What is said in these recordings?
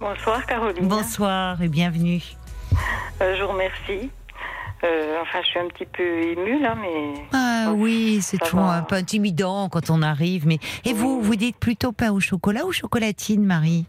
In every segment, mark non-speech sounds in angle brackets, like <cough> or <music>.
Bonsoir Caroline. Bonsoir et bienvenue. Euh, je vous remercie. Euh, enfin, je suis un petit peu émue là, mais. Ah oui, c'est toujours va. un peu intimidant quand on arrive. Mais et vous, vous dites plutôt pain au chocolat ou chocolatine, Marie?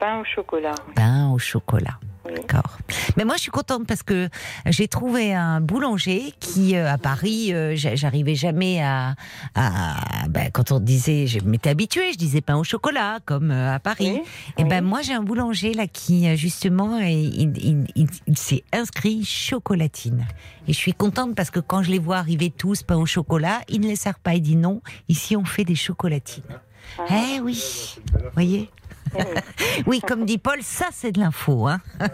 Pain au chocolat. Pain au chocolat. D'accord. Mais moi, je suis contente parce que j'ai trouvé un boulanger qui, euh, à Paris, euh, j'a- j'arrivais jamais à. à ben, quand on disait, je m'étais habituée, je disais pain au chocolat, comme euh, à Paris. Oui, Et oui. ben moi, j'ai un boulanger là qui, justement, il, il- il- il s'est inscrit chocolatine. Et je suis contente parce que quand je les vois arriver tous pain au chocolat, il ne les sert pas. Il dit non, ici on fait des chocolatines. Ah. Eh oui, voyez? <laughs> Oui. Comme dit Paul, ça c'est de l'info. Hein <laughs>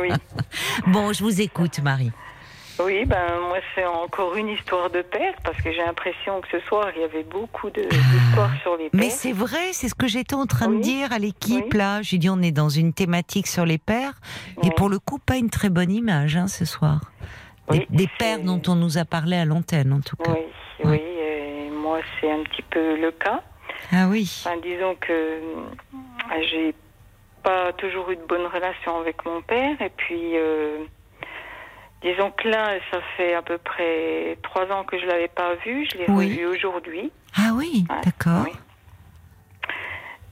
oui. bon, je vous écoute, Marie. Oui, ben moi c'est encore une histoire de père parce que j'ai l'impression que ce soir il y avait beaucoup de- Ah. d'histoires sur les pères. Mais c'est vrai, c'est ce que j'étais en train de dire à l'équipe Oui. là. J'ai dit on est dans une thématique sur les pères et pour le coup pas une très bonne image hein, ce soir. Des, pères dont on nous a parlé à l'antenne en tout cas. Oui, oui, et moi c'est un petit peu le cas. Ah oui. Enfin, disons que euh, j'ai pas toujours eu de bonne relation avec mon père et puis euh, disons que là ça fait à peu près trois ans que je l'avais pas vu, je l'ai Oui. revu aujourd'hui. Ah oui, Ouais, d'accord. oui.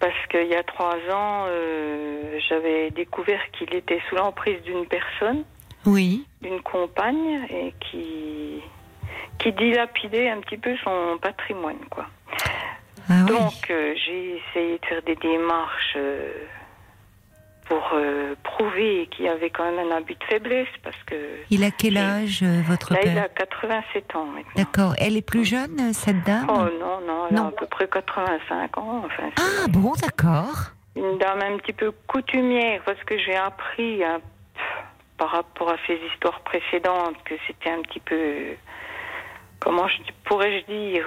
Parce qu'il y a trois ans, euh, j'avais découvert qu'il était sous l'emprise d'une personne, Oui. d'une compagne, et qui, qui dilapidait un petit peu son patrimoine, quoi. Ah oui. Donc, euh, j'ai essayé de faire des démarches euh, pour euh, prouver qu'il y avait quand même un abus de faiblesse, parce que Il a quel âge votre là, il père a 87 ans maintenant. D'accord. Elle est plus jeune cette dame Oh non, non, elle Non. a à peu près 85 ans. Enfin, Ah bon, d'accord. une dame un petit peu coutumière, parce que j'ai appris hein, par rapport à ses histoires précédentes que c'était un petit peu, comment je, pourrais-je dire,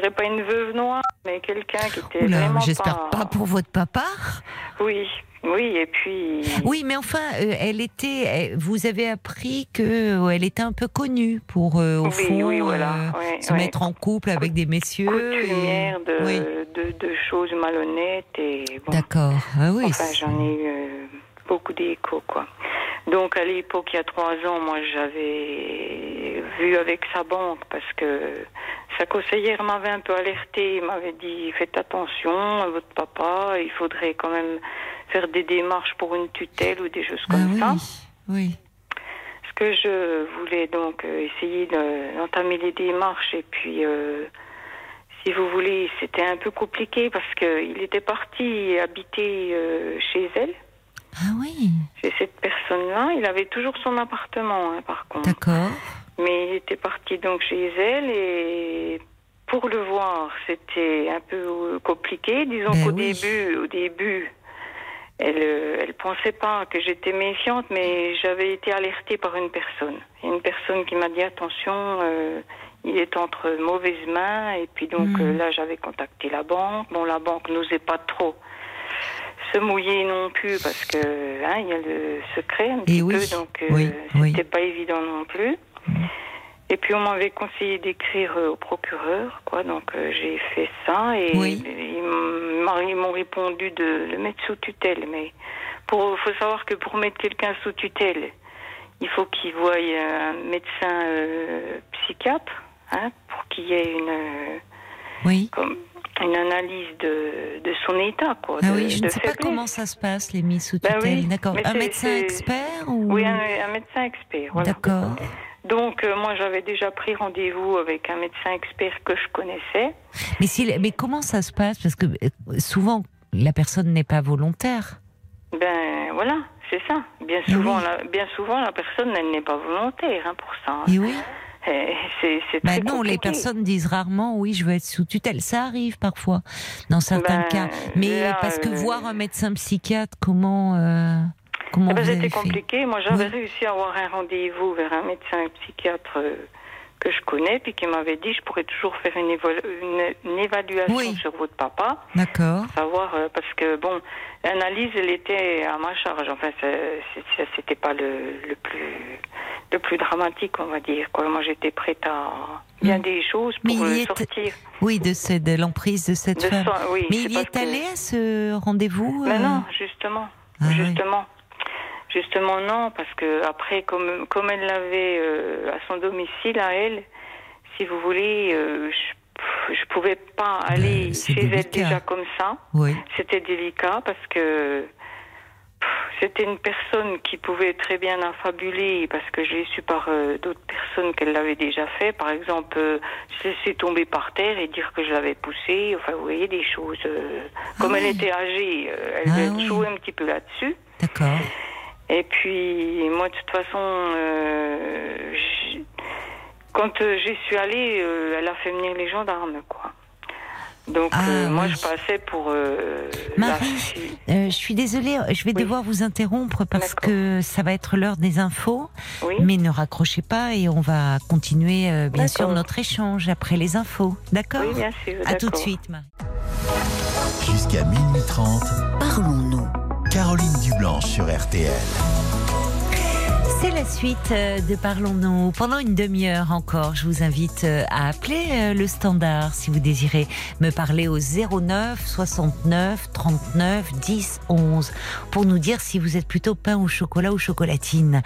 dirais pas une veuve noire, mais quelqu'un qui était Oula, vraiment j'espère pas pour votre papa. Oui, oui, et puis. Oui, mais enfin, euh, elle était. elle- vous avez appris que euh, elle était un peu connue pour, euh, au Oui, fond, oui, voilà, euh, se mettre en couple avec des messieurs. et- de, Oui. de, de choses malhonnêtes et bon. D'accord. Ah oui. Enfin, j'en ai eu euh, beaucoup d'échos, quoi. Donc, à l'époque, il y a trois ans, moi, j'avais vu avec sa banque parce que sa conseillère m'avait un peu alerté, m'avait dit faites attention à votre papa, il faudrait quand même faire des démarches pour une tutelle ou des choses Ah comme ça. oui. Oui. Ce que je voulais donc essayer de- d'entamer les démarches et puis, euh, si vous voulez, c'était un peu compliqué parce qu'il était parti habiter euh, chez elle, Ah oui. chez cette personne-là. Il avait toujours son appartement, hein, par contre. D'accord. Mais il était parti donc chez elle et pour le voir, c'était un peu euh, compliqué. Disons Ben qu'au oui. début, au début, elle, euh, elle pensait pas que j'étais méfiante, mais j'avais été alertée par une personne. Une personne qui m'a dit attention, euh, il est entre mauvaises mains. Et puis donc euh, là, j'avais contacté la banque. Bon, la banque n'osait pas trop se mouiller non plus parce que hein, il y a le secret un petit oui, peu, donc euh, oui, oui. c'était pas évident non plus. Et puis on m'avait conseillé d'écrire euh, au procureur, quoi. Donc euh, j'ai fait ça et Oui. ils m'ont- ils m'ont répondu de le mettre sous tutelle. Mais pour faut savoir que pour mettre quelqu'un sous tutelle, il faut qu'il voie un médecin euh, psychiatre, hein, pour qu'il y ait une euh, Oui. comme une analyse de, de son état, quoi. Ah de- oui, je de ne sais pas comment ça se passe, les mises sous Ben tutelle. oui, D'accord. Un médecin expert ou... Oui, un, un médecin expert. Voilà. D'accord. Donc, euh, moi, j'avais déjà pris rendez-vous avec un médecin expert que je connaissais. Mais, s'il- mais comment ça se passe? Parce que euh, souvent, la personne n'est pas volontaire. Ben, voilà, c'est ça. Bien souvent, oui. la, bien souvent, la personne, elle n'est pas volontaire hein, pour ça. Et oui. Eh, C'est Bah non, les personnes disent rarement oui, je veux être sous tutelle. Ça arrive parfois, dans certains Ben, cas. Mais là, parce que euh, voir un médecin psychiatre, comment euh, comment Eh ben, C'était compliqué. Moi, j'avais Oui. réussi à avoir un rendez-vous vers un médecin psychiatre euh, que je connais, puis qui m'avait dit je pourrais toujours faire une, évo- une- une évaluation Oui. sur votre papa. D'accord. savoir euh, parce que bon l'analyse elle était à ma charge enfin c'était pas le, le plus le plus dramatique, on va dire. Quoi. Moi, j'étais prête à bien Mm. des choses pour le est- sortir. Oui, de, de l'emprise de cette De femme. oui, Mais il y est que- allé à ce rendez-vous euh, non, justement. Ah oui. justement. Justement, non, parce que après, comme, comme elle l'avait euh, à son domicile, à elle, si vous voulez, euh, je, je pouvais pas aller Ben, c'est chez elle délicat. déjà comme ça. Oui. C'était délicat parce que c'était une personne qui pouvait très bien infabuler parce que j'ai su par euh, d'autres personnes qu'elle l'avait déjà fait. Par exemple, euh, se laisser tomber par terre et dire que je l'avais poussée. Enfin, vous voyez des choses. euh, comme Ah elle oui. était âgée, euh, elle Ah elle oui. jouait un petit peu là-dessus. D'accord. Et puis, moi, de toute façon, euh, quand euh, j'y suis allée, euh, elle a fait venir les gendarmes, quoi. Donc, Ah, euh, moi, oui. je passais pour euh, Marie. Euh, je suis désolée, je vais Oui. devoir vous interrompre parce que ça va être l'heure des infos. Oui. Mais ne raccrochez pas et on va continuer, euh, bien sûr, notre échange après les infos. D'accord Oui, bien sûr. À tout de suite, Marie. Jusqu'à minuit 30, Parlons-nous. Caroline Dublanche sur RTL. C'est la suite euh, de Parlons-nous. Pendant une demi-heure encore, je vous invite euh, à appeler euh, le standard si vous désirez me parler au 09 69 39 10 11 pour nous dire si vous êtes plutôt pain au chocolat ou chocolatine.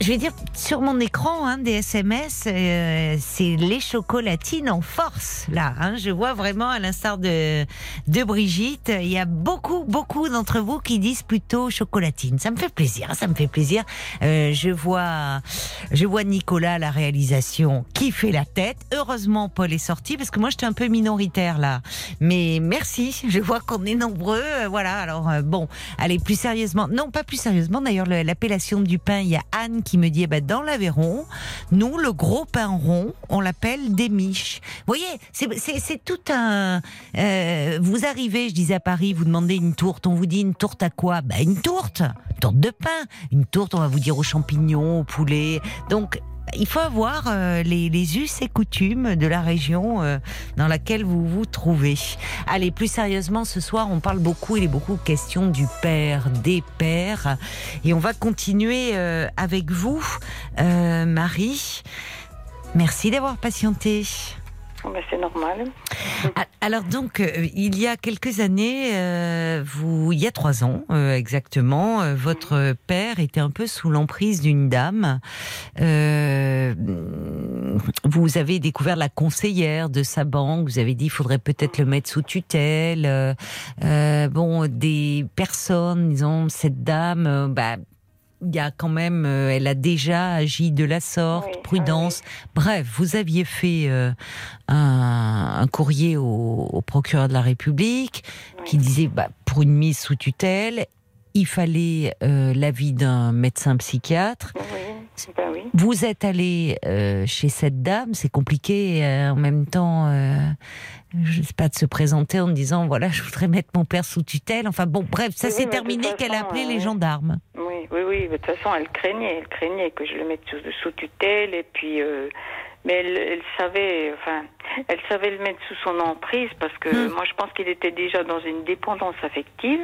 Je vais dire sur mon écran hein, des SMS, euh, c'est les chocolatines en force là. hein. Je vois vraiment à l'instar de de Brigitte, il y a beaucoup beaucoup d'entre vous qui disent plutôt chocolatine. Ça me fait plaisir, ça me fait plaisir. Euh, je vois je vois Nicolas la réalisation qui fait la tête. Heureusement Paul est sorti parce que moi j'étais un peu minoritaire là. Mais merci, je vois qu'on est nombreux. euh, Voilà. Alors euh, bon, allez plus sérieusement. Non, pas plus sérieusement. D'ailleurs le- l'appellation du pain, il y a Anne qui me dit eh ben, dans l'Aveyron, nous le gros pain rond, on l'appelle des miches. Vous voyez, c'est tout un. euh, vous arrivez, je disais à Paris, vous demandez une tourte, on vous dit une tourte à quoi? Ben une tourte, une tourte de pain, une tourte, on va vous dire aux champignons, au poulet. Donc il faut avoir euh, les, les us et coutumes de la région euh, dans laquelle vous vous trouvez. Allez, plus sérieusement, ce soir, on parle beaucoup, il est beaucoup question du père, des pères. Et on va continuer euh, avec vous, euh, Marie. Merci d'avoir patienté. Oh, ben, c'est normal. Ah, Alors donc, euh, il y a quelques années, euh, vous, il y a trois ans euh, exactement, votre père était un peu sous l'emprise d'une dame. Vous avez découvert la conseillère de sa banque. Vous avez dit, il faudrait peut-être le mettre sous tutelle. Bon, des personnes, disons, cette dame, bah. Il y a quand même, euh, elle a déjà agi de la sorte, Oui, prudence. Bref, vous aviez fait euh, un, un courrier au, au procureur de la République Oui. qui disait bah, pour une mise sous tutelle, il fallait euh, l'avis d'un médecin psychiatre. Ben oui. Vous êtes allé euh, chez cette dame, c'est compliqué euh, en même temps, euh, je sais pas, de se présenter en disant voilà, je voudrais mettre mon père sous tutelle. Enfin bon, bref, ça Oui, s'est terminé qu'elle a appelé euh, les oui. gendarmes. Oui, oui, oui. De toute façon, elle craignait, elle craignait que je le mette sous, sous tutelle et puis. euh, mais elle, elle savait, enfin, elle savait le mettre sous son emprise parce que Hmm. moi, je pense qu'il était déjà dans une dépendance affective.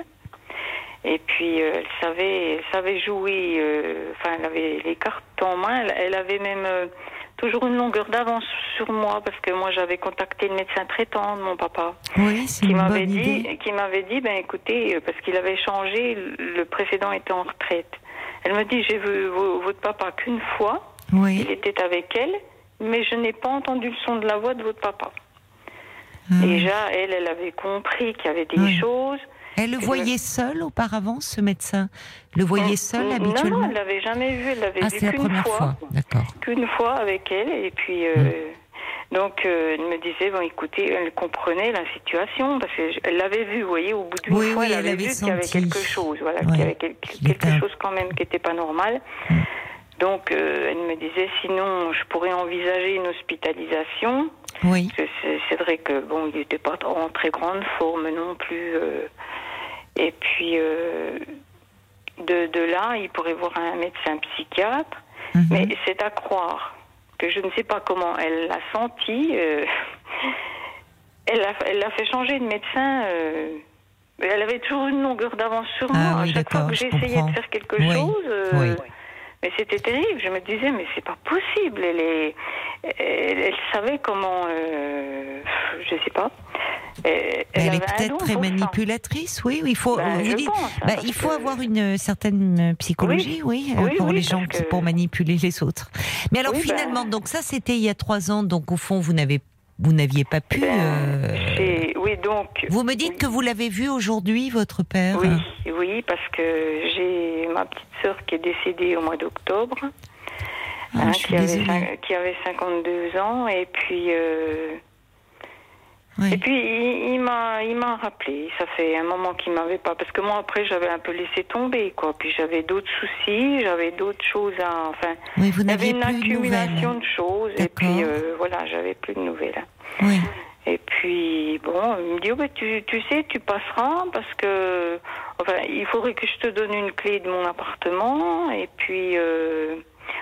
Et puis, euh, elle savait, elle savait jouer. euh, Enfin, elle avait les cartes en main. Elle, elle avait même euh, toujours une longueur d'avance sur moi parce que moi, j'avais contacté le médecin traitant de mon papa Oui, c'est qui m'avait dit, idée. qui m'avait dit, ben écoutez, parce qu'il avait changé, le précédent était en retraite. Elle me dit, j'ai vu vo- votre papa qu'une fois, il Oui. était avec elle, mais je n'ai pas entendu le son de la voix de votre papa. Ah. Déjà, elle, elle avait compris qu'il y avait des choses. Elle le voyait seul auparavant, ce médecin? Le voyait seul Non, habituellement? Non, elle l'avait jamais vu, elle l'avait Ah, vu c'est la qu'une première fois. D'accord. qu'une fois avec elle et puis euh, donc euh, elle me disait bon écoutez elle comprenait la situation parce qu'elle l'avait vu vous voyez au bout d'une Oui, fois oui, elle elle avait vu qu'il y avait quelque chose voilà Ouais. qu'il y avait quel- quelque chose quand même qui n'était pas normal donc euh, elle me disait sinon je pourrais envisager une hospitalisation Oui. c'est- c'est vrai que bon il n'était pas en très grande forme non plus euh, et puis euh, de, de là il pourrait voir un médecin psychiatre Mhm. mais c'est à croire que je ne sais pas comment elle l'a senti. euh, <laughs> elle l'a elle fait changer de médecin. euh, elle avait toujours une longueur d'avance sur Ah moi. oui, à chaque fois que je j'essayais de faire quelque Oui, chose, oui. Mais c'était terrible. Je me disais, mais c'est pas possible. Elle, est, elle, elle savait comment. Euh, je sais pas. Elle, Elle, est peut-être très manipulatrice, oui. Il faut, Ben, je pense, hein, bah, il faut que- avoir une certaine euh, psychologie, oui, euh, Oui, pour oui, les gens qui, que- pour manipuler les autres. Mais alors ben- finalement, donc ça c'était il y a trois ans, donc au fond vous n'avez, vous n'aviez pas pu. Ben, euh, Oui, donc. Vous me dites que vous l'avez vu aujourd'hui, votre père. Oui, oui, parce que j'ai ma petite sœur qui est décédée au mois d'octobre, Ah, hein, qui avait 52 ans, et puis. euh, Oui. Et puis il, il m'a rappelé. Ça fait un moment qu'il m'avait pas parce que moi après j'avais un peu laissé tomber quoi. Puis j'avais d'autres soucis, j'avais d'autres choses à enfin. Oui, vous n'aviez une plus accumulation de choses et puis euh, voilà j'avais plus de nouvelles. Oui. Et puis bon il me dit oh, bah, tu tu sais tu passeras parce que enfin il faudrait que je te donne une clé de mon appartement et puis euh,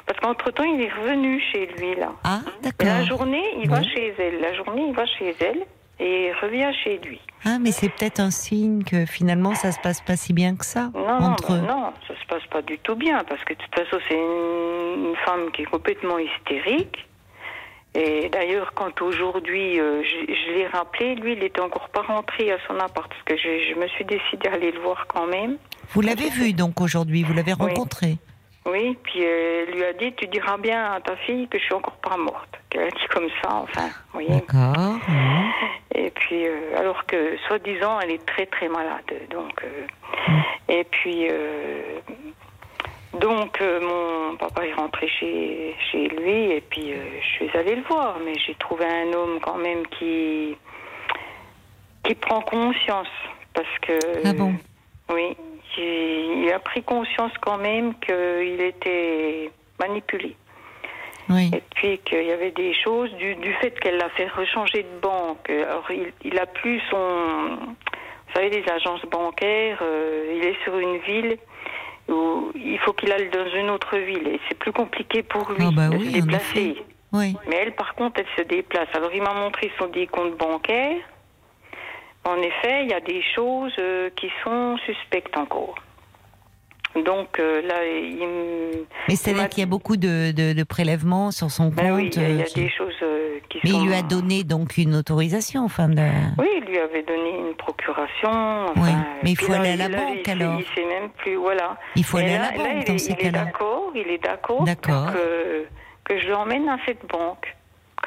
parce qu'entre temps il est revenu chez lui là. Ah, la journée il va chez elle. La journée il va chez elle et revient chez lui. Ah, mais c'est peut-être un signe que finalement ça se passe pas si bien que ça Non, entre eux. non, ça se passe pas du tout bien parce que de toute façon c'est une, une femme qui est complètement hystérique. Et d'ailleurs, quand aujourd'hui euh, je, je l'ai rappelé, lui, il était encore pas rentré à son appart parce que je, je me suis décidée à aller le voir quand même. Vous l'avez vu donc aujourd'hui, vous l'avez Oui. rencontré. Oui, puis euh, elle lui a dit, tu diras bien à ta fille que je suis encore pas morte. Qu'elle a dit comme ça, enfin, voyez. D'accord. <laughs> oui. Et puis, euh, alors que, soi-disant, elle est très très malade. Donc, euh, et puis, euh, donc, euh, mon papa est rentré chez, chez lui, et puis euh, je suis allée le voir, mais j'ai trouvé un homme quand même qui, qui prend conscience, parce que. Ah bon? Oui, il, a pris conscience quand même qu'il était manipulé. Oui. Et puis qu'il y avait des choses du, du fait qu'elle l'a fait rechanger de banque. Alors il, il a plus son, vous savez, les agences bancaires. euh, il est sur une ville où il faut qu'il aille dans une autre ville et c'est plus compliqué pour lui Ah bah de oui, se déplacer. Oui. Mais elle, par contre, elle se déplace. Alors il m'a montré son décompte bancaire. En effet, il y a des choses euh, qui sont suspectes encore. Donc euh, là, il Mais c'est-à-dire qu'il y a beaucoup de, de- de prélèvements sur son compte. Ben oui, il y a, il y a euh, qui- des choses qui Mais sont. il lui a donné donc une autorisation, enfin de. Oui, il lui avait donné une procuration. Oui, mais il faut là, aller à la là, banque, il alors. Il sait même plus, voilà. Il faut Et aller à la banque dans est- ces il est cas-là. d'accord, il est d'accord D'accord. que je l'emmène à cette banque.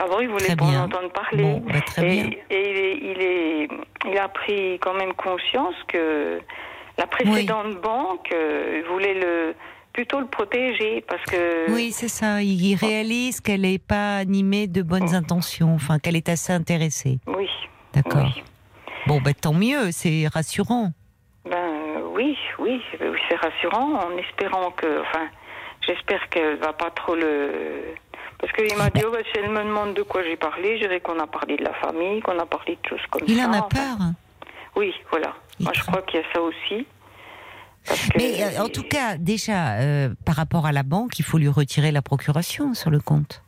Avant, il voulait pas entendre parler. Bon, bah, très et, bien. et il, est, a pris quand même conscience que la précédente banque euh, voulait le plutôt le protéger parce que Oui, c'est ça. Il réalise qu'elle n'est pas animée de bonnes intentions, enfin qu'elle est assez intéressée. oui, D'accord. oui. Bon, bah, tant mieux, c'est rassurant. Ben oui, oui, c'est c'est rassurant en espérant que, enfin, j'espère qu'elle va pas trop le. Parce qu'il m'a dit, oh, bah, si elle me demande de quoi j'ai parlé, je dirais qu'on a parlé de la famille, qu'on a parlé de choses comme Il ça. en a peur. Oui, voilà. Il Moi, je crois qu'il y a ça aussi. Mais euh, en tout cas, déjà, euh, par rapport à la banque, il faut lui retirer la procuration sur le compte.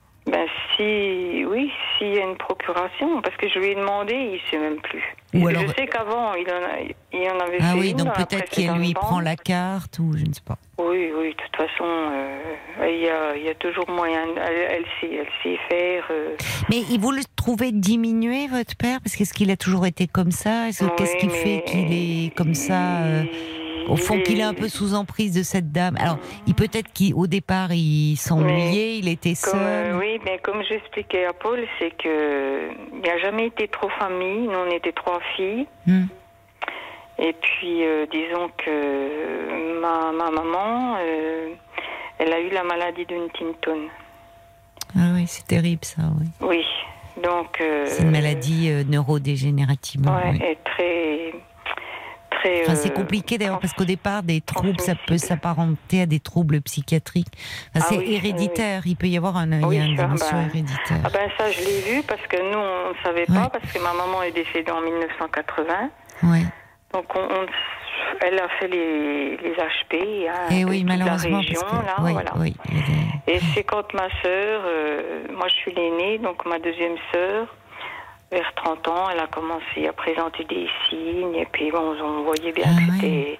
Si, oui, s'il y a une procuration, parce que je lui ai demandé, il sait même plus. Ou je alors- sais qu'avant, il en, a, il en avait Ah fait oui, une donc peut-être précédente lui prend la carte ou je ne sais pas. Oui, oui, de toute façon, euh, il y, a, il y a toujours moyen. Elle, elle sait, elle sait faire. euh, Mais il vous le trouvez diminué, votre père? Parce qu'est-ce qu'il a toujours été comme ça? Est-ce que- Qu'est-ce oui, qui fait qu'il est comme ça euh, Au fond, il qu'il est un peu sous emprise de cette dame. Alors, il peut-être qu'au départ, il s'ennuyait, il était Comme, euh, seul. oui, mais comme j'expliquais à Paul, c'est que il n'y a jamais été trop famille. Nous, on était trois filles. Hmm. Et puis, euh, disons que ma, ma maman, euh, elle a eu la maladie de Huntington. Ah oui, c'est terrible ça, oui. Oui. Donc. C'est une maladie neurodégénérative. Ouais, oui. et très. Très Enfin, c'est euh, compliqué d'ailleurs parce qu'au départ, des troubles, ça peut s'apparenter à des troubles psychiatriques. Enfin, Ah c'est oui, héréditaire. Il peut y avoir un, il y Oui, a une dimension bah, héréditaire. Ah ben ça, je l'ai vu parce que nous, on ne savait pas, parce que ma maman est décédée en 1980. Ouais. Donc, on, on- elle a fait les, les HP. Hein, Et de oui, malheureusement, La région, parce que là, oui, voilà. oui, Et c'est quand ma sœur, euh, moi je suis l'aînée, donc ma deuxième sœur, vers 30 ans, elle a commencé à présenter des signes, et puis bon, on voyait bien Ah que oui. c'était.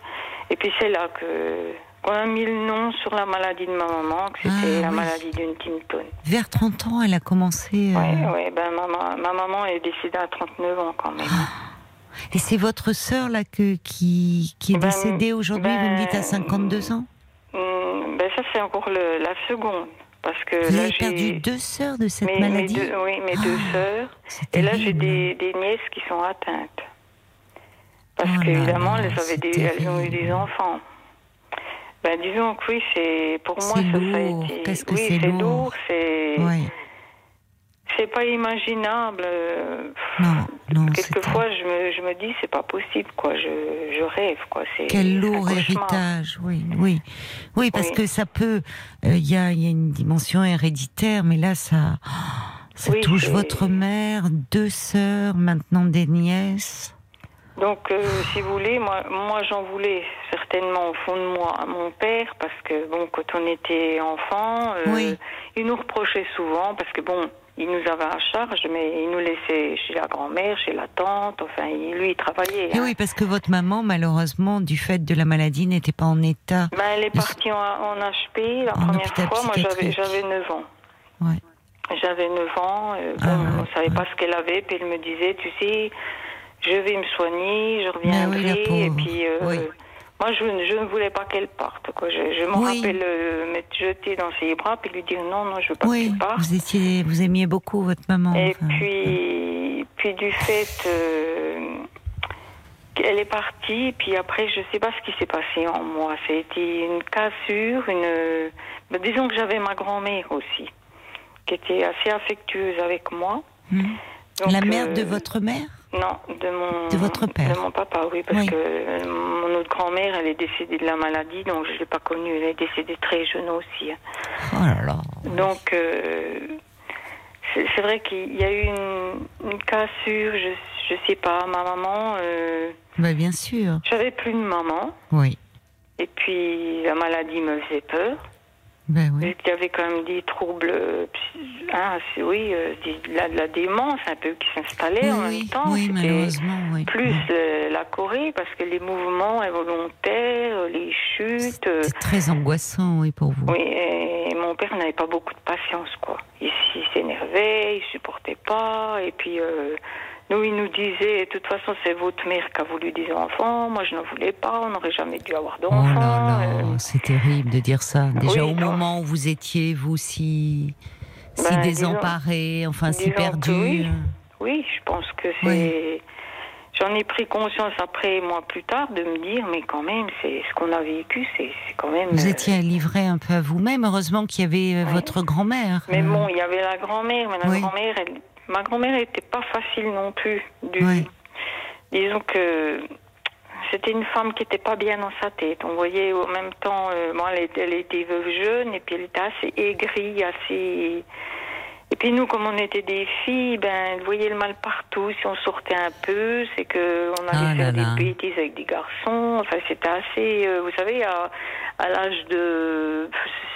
Et puis c'est là que qu'on a mis le nom sur la maladie de ma maman, que c'était Ah, la oui. maladie d'une Tinton. Vers 30 ans, elle a commencé. euh, Ouais, ouais, ben ma, ma- ma maman est décédée à 39 ans quand même. Et c'est votre sœur là que, qui, qui est Ben, décédée aujourd'hui, vous me dites à ben, 52 ans? Hum, ben ça c'est encore le- la seconde. Parce que Vous là avez perdu deux sœurs de cette mes, mes maladie deux, oui, mes deux Ah, sœurs. Et là j'ai des, des nièces qui sont atteintes. Parce Oh qu'évidemment, elles, avaient c'est des, elles ont eu des enfants. Ben, disons que oui, c'est pour moi ça, ça a lourd. été. Qu'est-ce que oui, c'est lourd, c'est Ouais. c'est pas imaginable. euh, Non, non, Quelquefois, je me, je me dis, c'est pas possible, quoi. Je, je rêve, quoi. C'est Quel lourd héritage, oui, oui, oui, parce Oui. que ça peut, euh, il y, a, y a une dimension héréditaire, mais là ça, ça Oui, touche votre mère, deux sœurs, maintenant des nièces. Donc, euh, si vous voulez, moi, moi j'en voulais certainement au fond de moi à mon père, parce que, bon, quand on était enfant, euh, Oui. il nous reprochait souvent, parce que, bon, il nous avait à charge, mais il nous laissait chez la grand-mère, chez la tante, enfin, lui, il travaillait. Et hein. oui, parce que votre maman, malheureusement, du fait de la maladie, n'était pas en état. Ben, elle est partie en, en HP la En première fois, moi j'avais psychiatrique. j'avais 9 ans. Ouais. J'avais 9 ans, euh, bon, Ah, on ouais, savait ouais. pas ce qu'elle avait, puis elle me disait, tu sais, je vais me soigner, je oui, la reviendrai, pauvre. et puis euh, Oui. Moi je, ne- je ne voulais pas qu'elle parte. Quoi. Je, je me Oui. rappelle euh, m'être jetée dans ses bras, puis lui dire non, non, je veux pas Oui, que tu partes. vous étiez, vous aimiez beaucoup votre maman. Et enfin. puis, puis du fait euh, qu'elle est partie, puis après, je sais pas ce qui s'est passé en moi. C'était une cassure, une. ben, disons que j'avais ma grand-mère aussi, qui était assez affectueuse avec moi. Donc, la mère euh, de votre mère? Non, de mon. De votre père. De mon papa, oui, parce Oui. que euh, mon autre grand-mère, elle est décédée de la maladie, donc je l'ai pas connue. Elle est décédée très jeune aussi. Oh là là. Donc, euh, c'est vrai qu'il y a eu une, une cassure, je, je sais pas, ma maman, euh, Bah, bien sûr. j'avais plus de maman, Oui. et puis la maladie me faisait peur, Ben oui. y avait quand même des troubles, hein, c'est- oui, euh, de la, démence un peu qui s'installait en oui, même temps. oui, malheureusement, oui. Plus euh, la Corée, parce que les mouvements involontaires, les chutes. C'est très angoissant, oui, pour vous. Oui, et mon père n'avait pas beaucoup de patience, quoi. Il, il s'énervait, il supportait pas, et puis euh, nous, il nous disait, de toute façon, c'est votre mère qui a voulu des enfants, moi je n'en voulais pas, on n'aurait jamais dû avoir Oh d'enfants. là là, euh. c'est terrible de dire ça. Déjà Oui, au non. moment où vous étiez, vous, si, si Ben, désemparé, enfin si perdu. oui. Oui, je pense que c'est. Oui. J'en ai pris conscience après, moi, plus tard, de me dire, mais quand même, c'est ce qu'on a vécu, c'est quand même. Vous euh, étiez livré un peu à vous-même. Heureusement qu'il y avait euh, Oui. votre grand-mère. Mais bon, il y avait la grand-mère, mais la grand-mère, elle- ma grand-mère n'était pas facile non plus. Du... Oui. Disons que c'était une femme qui n'était pas bien dans sa tête. On voyait au même temps, euh, bon, elle, était, elle était veuve jeune et puis elle était assez aigrie, assez. Et puis nous, comme on était des filles, ben, elle voyait le mal partout. Si on sortait un peu, c'est que on allait Ah faire là là. des bêtises avec des garçons. Enfin, c'était assez. euh, vous savez, à, à l'âge de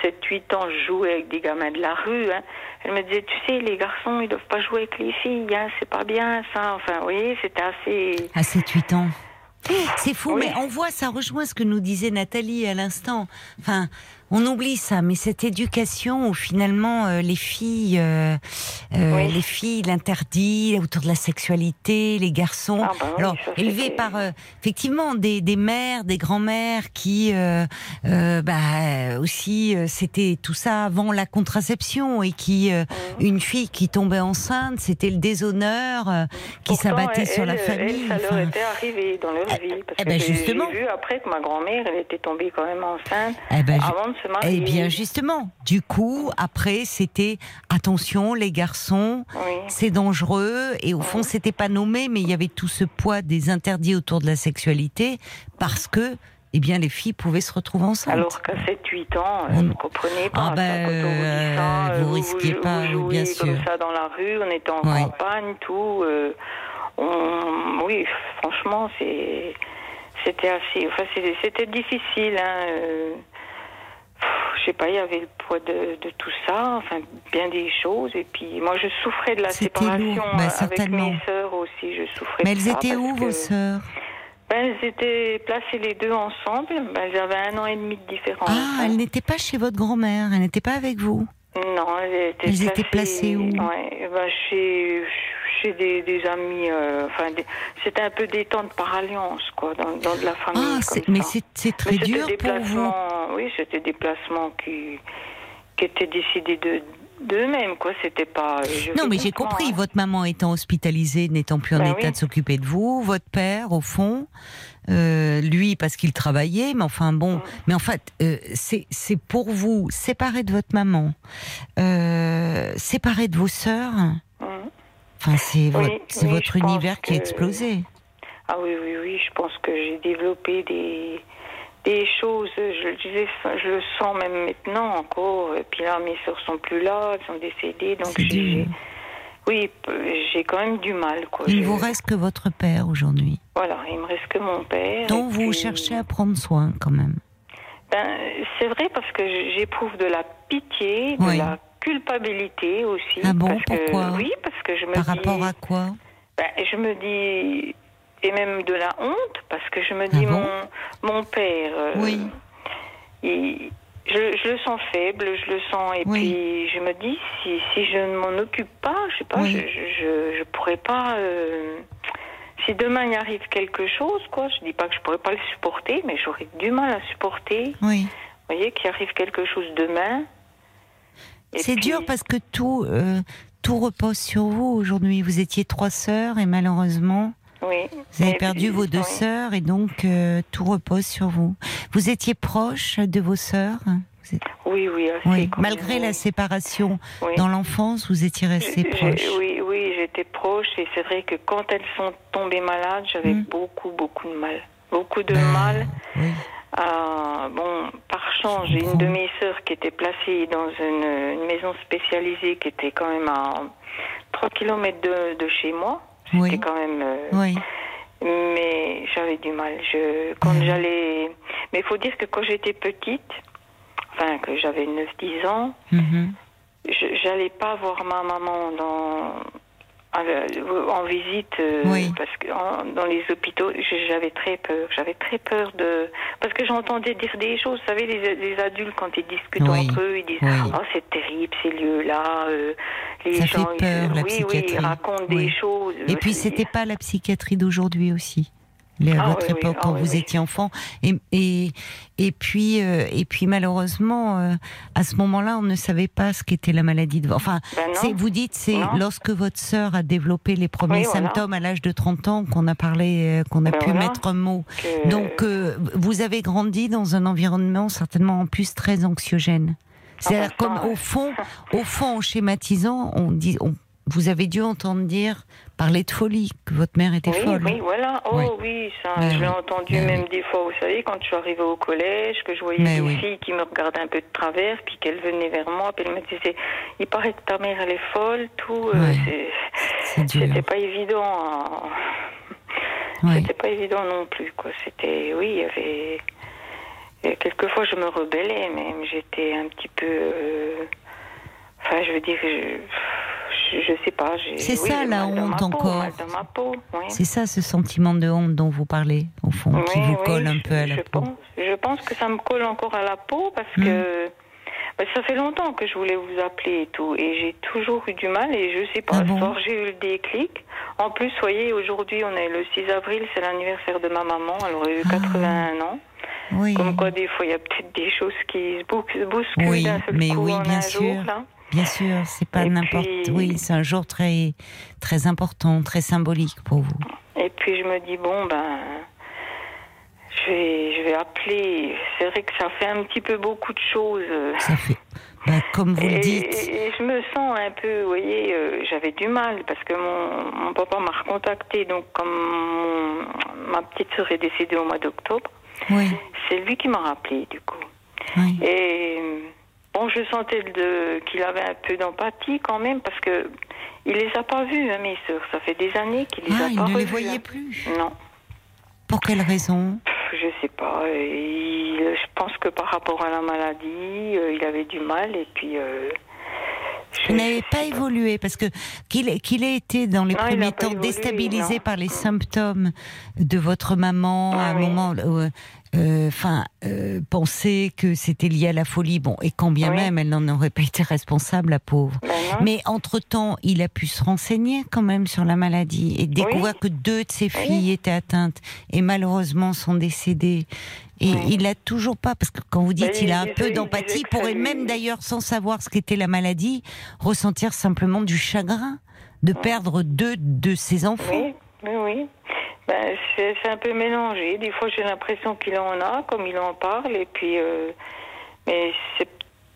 7-8 ans, je jouais avec des gamins de la rue. Hein. Elle me disait, tu sais, les garçons, ils doivent pas jouer avec les filles. Hein, c'est pas bien ça. Enfin, vous voyez, c'était assez. À 7-8 ans. C'est fou, Oui. mais on voit, ça rejoint ce que nous disait Nathalie à l'instant. Enfin, on oublie ça, mais cette éducation où finalement euh, les filles, euh, euh, Oui. les filles, l'interdit autour de la sexualité, les garçons, Ah bah oui, alors élevés par euh, effectivement des, des mères, des grands-mères qui, euh, bah aussi, euh, c'était tout ça avant la contraception et qui, euh, Mhm. une fille qui tombait enceinte, c'était le déshonneur euh, qui s'abattait sur la famille. elle, ça leur était arrivé dans leur vie. Parce eh ben, j'ai- justement. J'ai vu après que ma grand-mère, elle était tombée quand même enceinte Eh ben, je- avant de marier. Eh bien, justement, du coup, après, c'était attention, les garçons, Oui. c'est dangereux. Et au fond, c'était pas nommé, mais il y avait tout ce poids des interdits autour de la sexualité parce que, eh bien, les filles pouvaient se retrouver enceintes. Alors qu'à 7-8 ans, On- vous ne comprenez pas. Ah ben, vous euh, vous risquez vous, pas, vous oui, bien jouiez comme sûr. ça dans la rue, on était en Oui. campagne, tout. euh, on- oui, franchement, c'est, c'était assez. Enfin, c'était difficile. Hein, euh, je sais pas, il y avait le poids de, de tout ça, enfin, bien des choses. Et puis, moi, je souffrais de la séparation lourd, euh, avec mes sœurs aussi. Je souffrais mais de elles ça étaient où, que- vos sœurs? Ben, elles étaient placées les deux ensemble. Ben, elles avaient un an et demi de différence. Ah, elles n'étaient pas chez votre grand-mère, elles n'étaient pas avec vous? Non, elles étaient placées, étaient placées où ouais, ben, chez, chez des, des amis. euh, enfin, c'était un peu des tantes par alliance, quoi, dans, dans de la famille. Ah, comme ça. mais c'est très Mais dur des pour vous. Oui, c'était des placements qui, qui étaient décidés de d'eux-mêmes, quoi. C'était pas. je Non, mais j'ai compris. hein. Votre maman étant hospitalisée, n'étant plus en Ben état oui. de s'occuper de vous, votre père, au fond, euh, lui parce qu'il travaillait, mais enfin bon. Mm. Mais en fait, euh, c'est pour vous séparé de votre maman, euh, séparé de vos sœurs. Mhm. Enfin, c'est Oui, votre, oui, univers qui a explosé. Ah oui, oui, oui, je pense que j'ai développé des, des choses, je, le disais, je le sens même maintenant encore. Et puis là, mes soeurs sont plus là, elles sont décédées, donc j'ai, oui, j'ai quand même du mal, quoi. Il ne Je- vous reste que votre père aujourd'hui, Voilà, il me reste que mon père. dont vous puis- cherchez à prendre soin quand même. Ben, c'est vrai parce que j'éprouve de la pitié, de Oui. la culpabilité aussi. Ah bon, parce que- pourquoi? Oui, parce que je me Par dis, rapport à quoi? Ben, je me dis et même de la honte parce que je me dis Ah bon mon mon père. euh, Oui. il- je, je le sens faible, je le sens et Oui. puis je me dis si si je ne m'en occupe pas, je sais pas, Oui. je, je je pourrais pas. euh, si demain il arrive quelque chose, quoi, je dis pas que je pourrais pas le supporter, mais j'aurais du mal à supporter. Oui. Vous voyez qu'il arrive quelque chose demain. C'est puis- dur parce que tout, euh, tout repose sur vous aujourd'hui. Vous étiez trois sœurs et malheureusement, Oui. vous avez perdu puis- vos deux oui. sœurs et donc euh, tout repose sur vous. Vous étiez proche de vos sœurs? Êtes- Oui, oui, Malgré la séparation dans l'enfance, vous étiez restés J'ai- proches. Oui, oui, j'étais proche et c'est vrai que quand elles sont tombées malades, j'avais Mm. beaucoup, beaucoup de mal. Beaucoup de Ben, mal. à- bon, par chance, j'ai une de mes sœurs qui était placée dans une, une maison spécialisée qui était quand même à 3 km de, de chez moi. C'était Oui. quand même. euh, Oui. Mais j'avais du mal. Je, quand j'allais. Mais il faut dire que quand j'étais petite, enfin, que j'avais 9-10 ans, Mhm. je- j'allais pas voir ma maman dans en visite euh, Oui. parce que en- dans les hôpitaux j'avais très peur j'avais très peur de parce que j'entendais dire des choses vous savez les, les adultes quand ils discutent Oui. entre eux ils disent Oui. oh c'est terrible ces lieux là les Ça gens fait ils- peur, la oui oui ils racontent des choses Et puis c'était pas la psychiatrie d'aujourd'hui aussi. Les- à Ah votre oui, oui. époque, Ah quand oui, vous étiez enfant, et et et puis euh, et puis malheureusement, euh, à ce moment-là, on ne savait pas ce qu'était la maladie de. Enfin, Ben vous dites, c'est lorsque votre sœur a développé les premiers voilà. symptômes à l'âge de 30 ans qu'on a parlé, euh, qu'on a Ben pu voilà. mettre un mot. que- Donc, euh, vous avez grandi dans un environnement certainement en plus très anxiogène. C'est-à-dire Ah, bah, comme ça, au fond, au fond, en schématisant, on dit, on- vous avez dû entendre dire parler de folie que votre mère était oui, folle. oui, voilà. Oh Oui. oui, ça, Mais je l'ai entendu même oui. des fois, vous savez, quand je suis arrivée au collège, que je voyais Mais des filles qui me regardaient un peu de travers, puis qu'elles venaient vers moi, puis elles me disaient, il paraît que ta mère, elle est folle, tout. euh. C'était pas évident. Oui. C'était pas évident non plus, quoi. C'était, oui, il y avait. et quelquefois, je me rebellais, même. J'étais un petit peu. euh, Enfin, je veux dire, je, je, sais pas. C'est oui, ça, la honte encore. oui. C'est ça, ce sentiment de honte dont vous parlez, au fond, qui Oui, vous oui, colle un je- peu à la je peau. Pense, je pense que ça me colle encore à la peau parce que bah, ça fait longtemps que je voulais vous appeler et tout. Et j'ai toujours eu du mal et je sais pas. Ah bon j'ai eu le déclic. En plus, voyez, aujourd'hui, on est le 6 avril, c'est l'anniversaire de ma maman. Elle aurait eu Ah. 81 ans. Comme quoi, des fois, il y a peut-être des choses qui se bou- se bousculent d'un seul mais coup en un sûr. jour. Là. Bien sûr, c'est pas n'importe. puis- Oui, c'est un jour très, très important, très symbolique pour vous. Et puis, je me dis, bon, ben. Je vais, je vais appeler. C'est vrai que ça fait un petit peu beaucoup de choses. Ça fait, bah, comme vous le Et, dites, et- et je me sens un peu, vous voyez, euh, j'avais du mal parce que mon, mon papa m'a recontacté. Donc, comme mon- ma petite sœur est décédée au mois d'octobre, oui, c'est lui qui m'a rappelé, du coup. oui, Et bon, je sentais qu'il avait un peu d'empathie quand même parce que il les a pas vus, hein, mes sœurs. Ça fait des années qu'il les ah, a il pas ne les revues, voyait hein. plus. Non. Pour quelle raison? Je sais pas. Il- je pense que par rapport à la maladie, euh, il avait du mal et puis euh, Vous n'avez pas évolué parce que qu'il qu'il ait été dans les Non, il premiers temps évolué, déstabilisé non. par les symptômes de votre maman à Ah un oui. moment, euh, enfin, euh, penser que c'était lié à la folie. Bon, et quand bien Oui. même elle n'en aurait pas été responsable, la pauvre. Ben. Mais entre-temps, il a pu se renseigner quand même sur la maladie et découvrir que deux de ses filles étaient atteintes et malheureusement sont décédées. Et il a toujours pas, parce que quand vous dites Ben, il a un peu d'empathie, pourrait même d'ailleurs, sans savoir ce qu'était la maladie, ressentir simplement du chagrin de perdre deux de ses enfants. Oui, oui. Ben, c'est un peu mélangé. Des fois, j'ai l'impression qu'il en a, comme il en parle, et puis. euh, mais c'est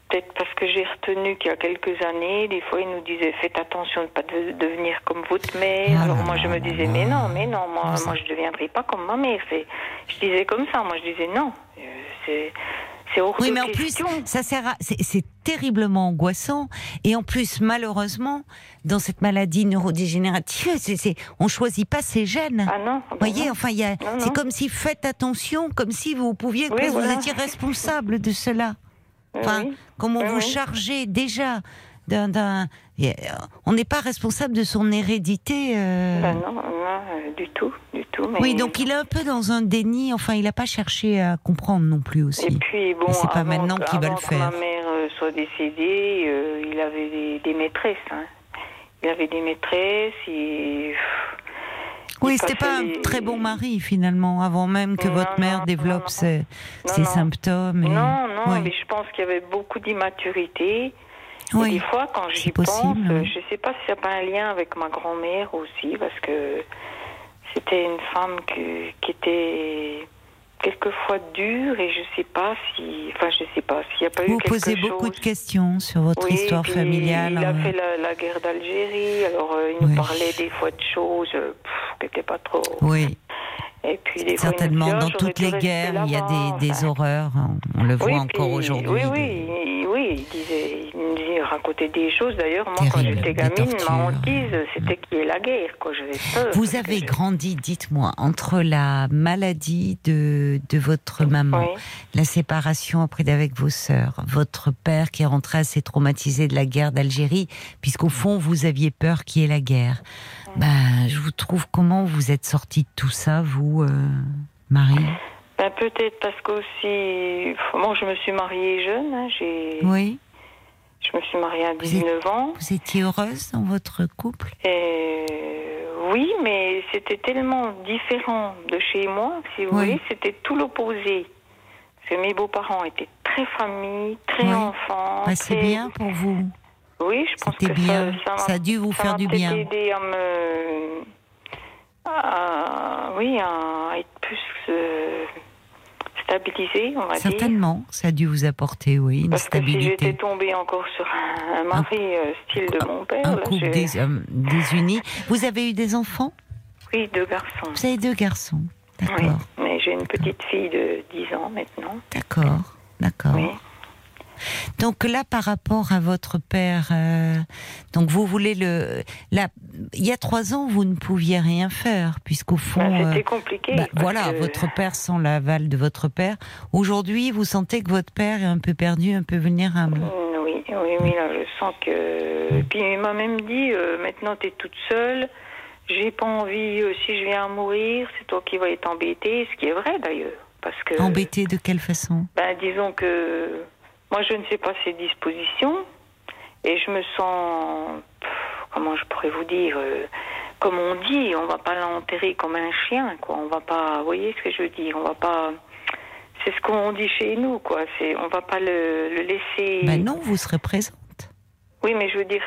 peut-être parce que j'ai retenu qu'il y a quelques années, des fois, il nous disait faites attention de ne pas de- devenir comme votre mère. Ah Alors moi, je me disais mais non, mais non, moi, moi, je deviendrai pas comme ma mère. C'est, je disais comme ça. Moi, je disais non. Euh, C'est, c'est hors Oui, de mais en plus, ça sert à, c'est, terriblement angoissant. Et en plus, malheureusement, dans cette maladie neurodégénérative, <laughs> c'est, c'est, on choisit pas ses gènes. Ah non. Vous voyez, enfin, il y a, Non, c'est non. comme si faites attention, comme si vous pouviez, Oui, vous étiez responsable de cela. Oui, Enfin, oui. comment Oui, vous chargez déjà d'un, d'un- euh, on n'est pas responsable de son hérédité. euh. Ben non, non, euh, du tout, tout. Mais... Oui, donc il est un peu dans un déni. Enfin, il n'a pas cherché à comprendre non plus aussi. Et puis bon, c'est pas maintenant que- qu'il va avant le que faire. ma mère euh, soit décédée, euh, il avait des, des maîtresses. hein. Il avait des maîtresses. Et... Oui, c'était pas un très bon mari finalement, avant même que Non, votre mère non, développe non, ses, symptômes. et- Non, non, Oui. mais je pense qu'il y avait beaucoup d'immaturité. Et Oui. des fois, quand j'y pense, je sais pas si ça n'a pas un lien avec ma grand-mère aussi, parce que c'était une femme que- qui était quelquefois dure et je sais pas si, enfin, je sais pas s'il n'y a pas eu Vous quelque posez chose. beaucoup de questions sur votre Oui, histoire familiale. Il a hein. fait la, la guerre d'Algérie, alors euh, il nous parlait des fois de choses euh, qui n'étaient pas trop. Oui, Et puis certainement. Dans toutes les guerres, il y a des, des Enfin, horreurs. On le voit oui, encore aujourd'hui. Oui, oui, oui, il disait, il nous disait, il racontait des choses. D'ailleurs, moi, quand Terrible, j'étais des gamine, ma hantise, c'était qu'il y ait la guerre, peur. Vous avez je- grandi, dites-moi, entre la maladie de, de votre maman, Oui, la séparation après d'avec vos sœurs, votre père qui est rentré assez traumatisé de la guerre d'Algérie, puisqu'au fond vous aviez peur qu'il y ait la guerre. Ben, je vous trouve comment vous êtes sortie de tout ça, vous, euh, Marie ben, peut-être parce qu'aussi, moi, je me suis mariée jeune. hein, j'ai, Oui. je me suis mariée à Vous êtes- 19 ans. Vous étiez heureuse dans votre couple? Et oui, mais c'était tellement différent de chez moi, si vous Oui. voulez, c'était tout l'opposé. Parce que mes beaux-parents étaient très famille, très Oui. enfants. Bah, C'est très- bien pour vous. Oui, je pense que bien. ça, ça, Ça m'a- a dû vous ça faire du bien. aidé à me, à- oui, à être plus euh, stabilisée, on va dire. Certainement, ça a dû vous apporter, oui, une Parce que si j'étais stabilité. tombée encore sur un, un mari euh, style de mon père, Un là, couple dés- euh, désuni. Vous avez eu des enfants? Oui, deux garçons. Vous avez deux garçons. Oui, D'accord, mais j'ai une petite fille de 10 ans maintenant. d'accord, d'accord. Oui. Donc là, par rapport à votre père, euh, donc vous voulez le, là, il y a trois ans, vous ne pouviez rien faire, puisqu'au fond, euh, C'était compliqué. bah, voilà, que- votre père sans l'aval de votre père. Aujourd'hui, vous sentez que votre père est un peu perdu, un peu vulnérable. Mm, Oui, oui, oui, là, je sens que. Puis il m'a même dit euh, maintenant, tu es toute seule. J'ai pas envie, euh, si je viens à mourir, c'est toi qui vas être embêtée. Ce qui est vrai d'ailleurs. Parce que. Embêté de quelle façon? Ben, disons que. Moi, je ne sais pas ses dispositions. Et je me sens. pff, Comment je pourrais vous dire euh, Comme on dit, on va pas l'enterrer comme un chien, quoi. On va pas. Vous voyez ce que je veux dire On va pas. C'est ce qu'on dit chez nous, quoi. C'est, on va pas le, le laisser. Ben non, vous serez présente. Oui, mais je veux dire,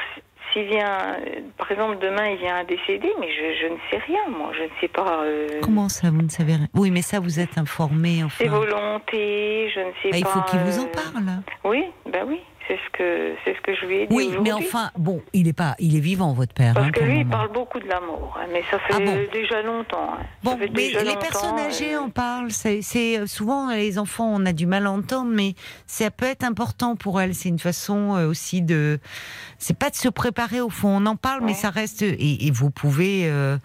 s'il vient, euh, par exemple, demain, il vient à décéder, mais je, je ne sais rien, moi. Je ne sais pas. euh, Comment ça, vous ne savez rien? Oui, mais ça, vous êtes informé, enfin. ses volontés, je ne sais Bah, il pas. faut qu'il vous en euh, parle. Oui, ben oui, c'est ce que c'est ce que je lui ai dit. Oui, mais enfin, bon, il est pas, il est vivant, votre père. Parce hein, que lui, il parle beaucoup de l'amour, hein, mais ça fait Ah bon déjà longtemps. hein. Bon, fait mais déjà les personnes âgées euh, en parlent. C'est, c'est, euh, souvent les enfants, on a du mal à entendre, mais ça peut être important pour elles. C'est une façon euh, aussi de, c'est pas de se préparer au fond. On en parle, mais ça reste. Et, et vous pouvez, euh,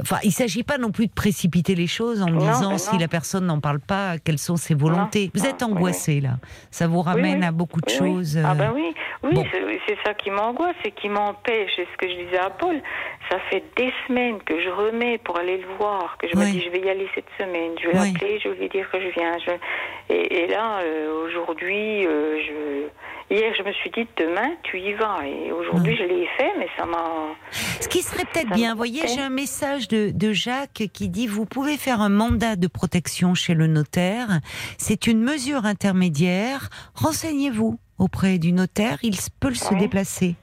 Enfin, il s'agit pas non plus de précipiter les choses en Non, disant si la personne n'en parle pas, quelles sont ses volontés. Vous êtes oui, angoissé là. Ça vous ramène oui. à beaucoup de choses. Ah euh, ben oui, oui, bon. c'est- ça qui m'angoisse et qui m'empêche. C'est ce que je disais à Paul. Ça fait des semaines que je remets pour aller le voir, que je me dis je vais y aller cette semaine, je vais l'appeler, je vais lui dire que je viens. Je- Et, et là, euh, aujourd'hui, euh, je... hier je me suis dit demain tu y vas. Et aujourd'hui je l'ai fait, mais ça m'a. Ce qui serait peut-être bien, vous voyez, j'ai un message de, de Jacques qui dit vous pouvez faire un mandat de protection chez le notaire. C'est une mesure intermédiaire. Renseignez-vous auprès du notaire, il peut se déplacer.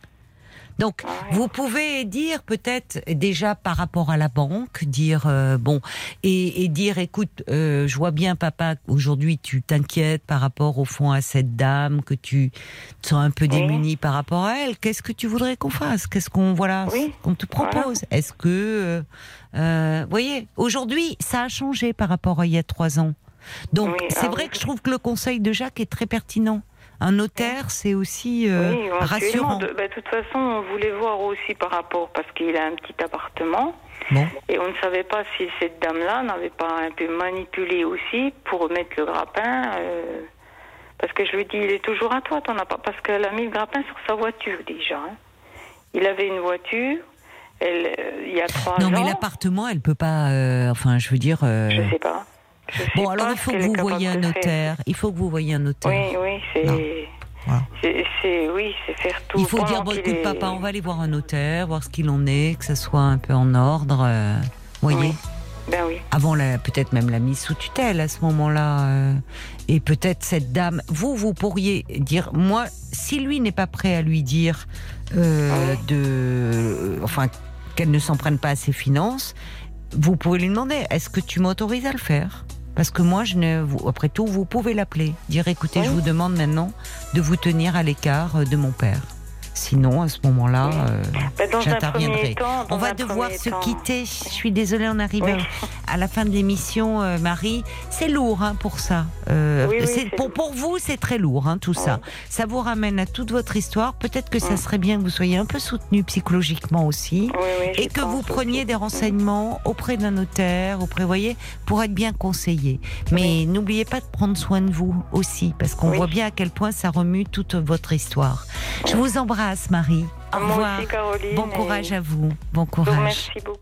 Donc, vous pouvez dire peut-être déjà par rapport à la banque, dire euh, bon et, et dire écoute, euh, je vois bien papa aujourd'hui tu t'inquiètes par rapport au fond à cette dame que tu te sens un peu démuni par rapport à elle. Qu'est-ce que tu voudrais qu'on fasse? Qu'est-ce qu'on voilà Oui. qu'on te propose? Est-ce que euh, euh, vous voyez aujourd'hui ça a changé par rapport à il y a trois ans. Donc Oui, c'est ah vrai oui. que je trouve que le conseil de Jacques est très pertinent. Un notaire, c'est aussi euh, oui, rassurant. De, bah, de toute façon, on voulait voir aussi par rapport parce qu'il a un petit appartement. Bon. Et on ne savait pas si cette dame-là n'avait pas un peu manipulé aussi pour mettre le grappin. euh, parce que je lui dis, il est toujours à toi, t'en as pas. Parce qu'elle a mis le grappin sur sa voiture déjà. hein. Il avait une voiture, elle, euh, il y a trois Non, ans. mais l'appartement, elle peut pas. enfin, je veux dire. Je sais pas. Bon, alors il faut que vous voyiez un faire. notaire. Il faut que vous voyiez un notaire. Oui, oui, c'est. Voilà. c'est- oui, c'est faire tout. Il faut dire bon, écoute, est- papa, on va aller voir un notaire, voir ce qu'il en est, que ça soit un peu en ordre. euh, voyez. Oui. Ben oui. Avant la- peut-être même la mise sous tutelle à ce moment-là. euh, et peut-être cette dame, vous, vous pourriez dire, moi, si lui n'est pas prêt à lui dire euh, Oui. de, enfin, qu'elle ne s'en prenne pas à ses finances, vous pouvez lui demander, est-ce que tu m'autorises à le faire? Parce que moi, je ne, vous- après tout, vous pouvez l'appeler, dire, écoutez, je vous demande maintenant de vous tenir à l'écart euh, de mon père. Sinon, à ce moment-là, euh, un j'interviendrai. On va devoir se temps- quitter. Je suis désolée, on arrive Oui. à la fin de l'émission, euh, Marie. C'est lourd hein, pour ça. Euh, Oui, oui, pour, vous, c'est très lourd, hein, tout ça. Ça vous ramène à toute votre histoire. Peut-être que ça serait bien que vous soyez un peu soutenu psychologiquement aussi. Et que vous preniez des renseignements auprès d'un notaire, auprès, vous voyez, pour être bien conseillé. Mais n'oubliez pas de prendre soin de vous aussi, parce qu'on voit bien à quel point ça remue toute votre histoire. Je vous embrasse, Marie. Au Moi revoir. aussi, Caroline. Bon courage à vous. Bon courage. beaucoup.